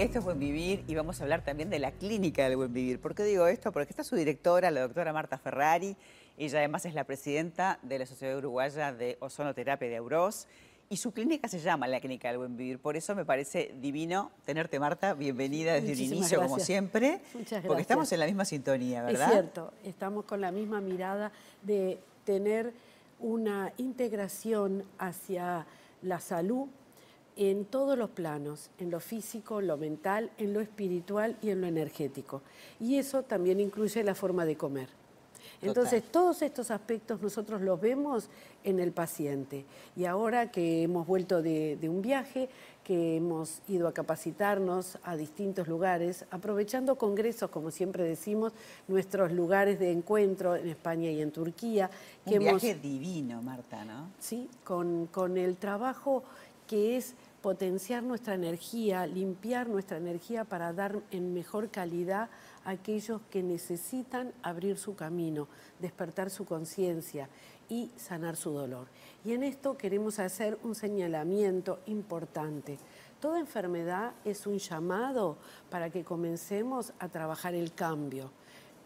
Esto es Buen Vivir y vamos a hablar también de la clínica del Buen Vivir. ¿Por qué digo esto? Porque está su directora, la doctora Marta Ferrari. Ella además es la presidenta de la Sociedad Uruguaya de Ozonoterapia de Auros. Y su clínica se llama la Clínica del Buen Vivir. Por eso me parece divino tenerte, Marta. Bienvenida desde el inicio, como siempre. Muchas gracias. Porque estamos en la misma sintonía, ¿verdad? Es cierto, estamos con la misma mirada de tener una integración hacia la salud en todos los planos, en lo físico, en lo mental, en lo espiritual y en lo energético. Y eso también incluye la forma de comer. Entonces, todos estos aspectos nosotros los vemos en el paciente. Y ahora que hemos vuelto de, de, un viaje, que hemos ido a capacitarnos a distintos lugares, aprovechando congresos, como siempre decimos, nuestros lugares de encuentro en España y en Turquía. Un viaje divino, Marta, ¿no? Sí, con, con el trabajo que es potenciar nuestra energía, limpiar nuestra energía para dar en mejor calidad a aquellos que necesitan abrir su camino, despertar su conciencia y sanar su dolor. Y en esto queremos hacer un señalamiento importante. Toda enfermedad es un llamado para que comencemos a trabajar el cambio.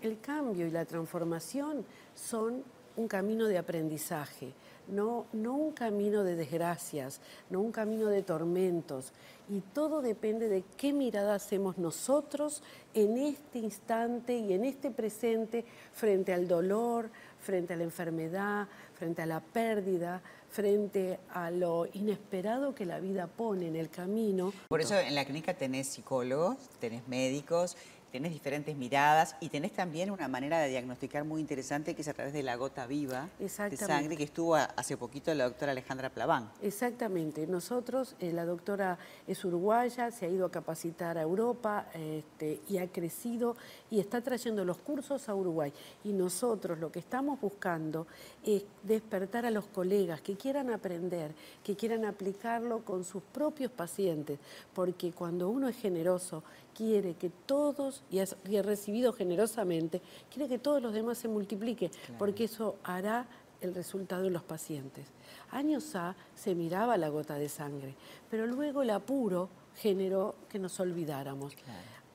El cambio y la transformación son un camino de aprendizaje no, no un camino de desgracias, no un camino de tormentos. Y todo depende de qué mirada hacemos nosotros en este instante y en este presente frente al dolor, frente a la enfermedad, frente a la pérdida, frente a lo inesperado que la vida pone en el camino. Por eso en la clínica tenés psicólogos, tenés médicos, tenés diferentes miradas y tenés también una manera de diagnosticar muy interesante que es a través de la gota viva de sangre que estuvo hace poquito la doctora Alejandra Plaván. Exactamente. Nosotros, eh, la doctora es uruguaya, se ha ido a capacitar a Europa este, y ha crecido y está trayendo los cursos a Uruguay. Y nosotros lo que estamos buscando es despertar a los colegas que quieran aprender, que quieran aplicarlo con sus propios pacientes, porque cuando uno es generoso, quiere que todos, y ha, recibido generosamente, quiere que todos los demás se multipliquen, porque eso hará el resultado en los pacientes. Años A se miraba la gota de sangre, pero luego el apuro generó que nos olvidáramos.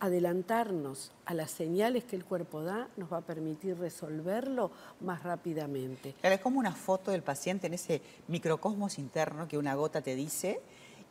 Adelantarnos a las señales que el cuerpo da nos va a permitir resolverlo más rápidamente. es como una foto del paciente en ese microcosmos interno que una gota te dice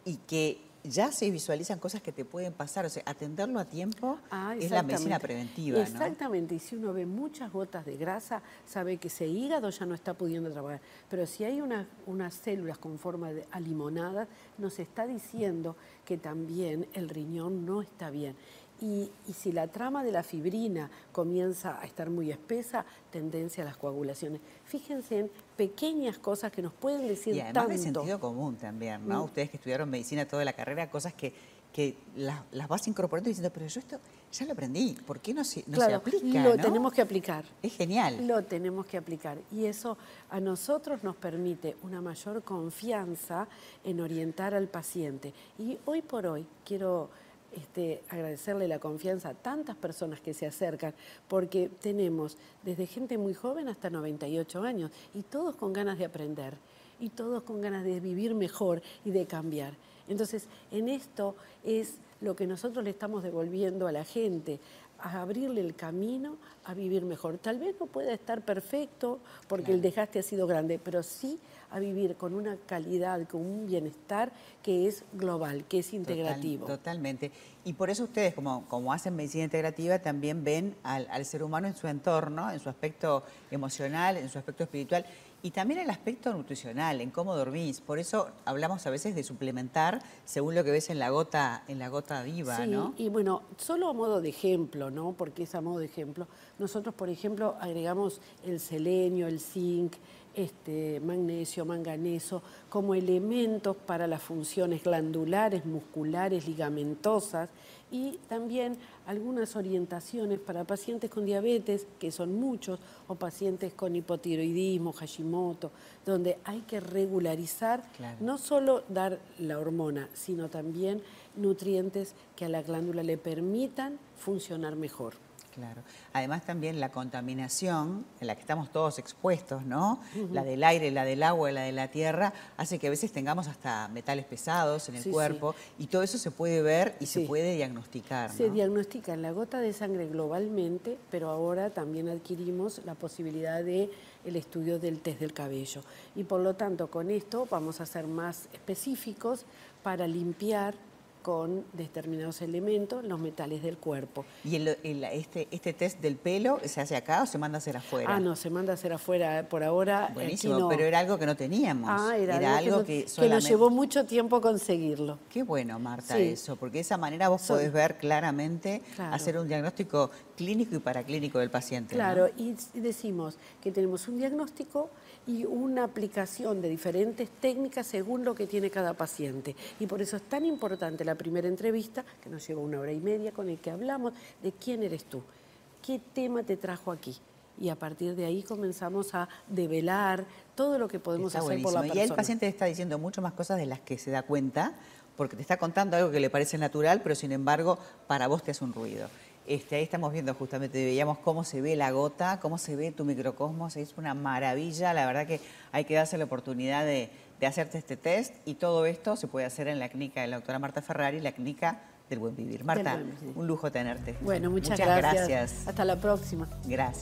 y que ya se visualizan cosas que te pueden pasar. O sea, atenderlo a tiempo ah, es la medicina preventiva. Exactamente, y si uno ve muchas gotas de grasa, sabe que ese hígado ya no está pudiendo trabajar. Pero si hay unas células con forma de alimonada, nos está diciendo que también el riñón no está bien. Y, si la trama de la fibrina comienza a estar muy espesa, tendencia a las coagulaciones. Fíjense en pequeñas cosas que nos pueden decir y además de sentido común también, ¿no? Mm. Ustedes que estudiaron medicina toda la carrera, cosas que, que las, vas incorporando y diciendo, pero yo esto ya lo aprendí, ¿por qué no se, no se aplica? Lo tenemos que aplicar. Es genial. Lo tenemos que aplicar. Y eso a nosotros nos permite una mayor confianza en orientar al paciente. Y hoy por hoy quiero este, agradecerle la confianza a tantas personas que se acercan, porque tenemos desde gente muy joven hasta 98 años y todos con ganas de aprender y todos con ganas de vivir mejor y de cambiar. Entonces, en esto es lo que nosotros le estamos devolviendo a la gente, a abrirle el camino a vivir mejor. Tal vez no pueda estar perfecto porque el desgaste ha sido grande, pero sí a vivir con una calidad, con un bienestar que es global, que es integrativo. totalmente. Y por eso ustedes, como, como hacen medicina integrativa, también ven al, al ser humano en su entorno, en su aspecto emocional, en su aspecto espiritual y también el aspecto nutricional, en cómo dormís. Por eso hablamos a veces de suplementar según lo que ves en la gota, en la gota viva, sí, Y bueno, solo a modo de ejemplo, ¿no? Porque es a modo de ejemplo. Nosotros, por ejemplo, agregamos el selenio, el zinc, este, magnesio, manganeso, como elementos para las funciones glandulares, musculares, ligamentosas y también algunas orientaciones para pacientes con diabetes, que son muchos, o pacientes con hipotiroidismo, Hashimoto, donde hay que regularizar, no solo dar la hormona, sino también nutrientes que a la glándula le permitan funcionar mejor. Claro. Además también la contaminación en la que estamos todos expuestos, ¿no? La del aire, la del agua, la de la tierra, hace que a veces tengamos hasta metales pesados en el Sí, cuerpo y todo eso se puede ver y se puede diagnosticar, Se ¿no? diagnostica en la gota de sangre globalmente, pero ahora también adquirimos la posibilidad de el estudio del test del cabello. Y por lo tanto, con esto vamos a ser más específicos para limpiar con determinados elementos los metales del cuerpo. ¿Y el- el- este, este test del pelo se hace acá o se manda a hacer afuera? Ah, no, se manda a hacer afuera por ahora. aquí Buenísimo, no. pero era algo que no teníamos. Ah, era, algo, que, que solamente... nos llevó mucho tiempo conseguirlo. Qué bueno, Marta, Sí. eso, porque de esa manera vos podés ver claramente, Claro. hacer un diagnóstico clínico y paraclínico del paciente. ¿no? Claro, y decimos que tenemos un diagnóstico y una aplicación de diferentes técnicas según lo que tiene cada paciente. Y por eso es tan importante la primera entrevista, que nos lleva una hora y media, con el que hablamos de quién eres tú, qué tema te trajo aquí. Y a partir de ahí comenzamos a develar todo lo que podemos Está hacer por la persona. Y el paciente te está diciendo mucho más cosas de las que se da cuenta, porque te está contando algo que le parece natural, pero sin embargo para vos te hace un ruido. Este, ahí estamos viendo justamente, veíamos cómo se ve la gota, cómo se ve tu microcosmos, es una maravilla, la verdad que hay que darse la oportunidad de, de hacerte este test y todo esto se puede hacer en la clínica de la doctora Marta Ferrari, la clínica del buen vivir. Marta, Buen Vivir. un lujo tenerte. Bueno, muchas, gracias. gracias. Hasta la próxima. Gracias.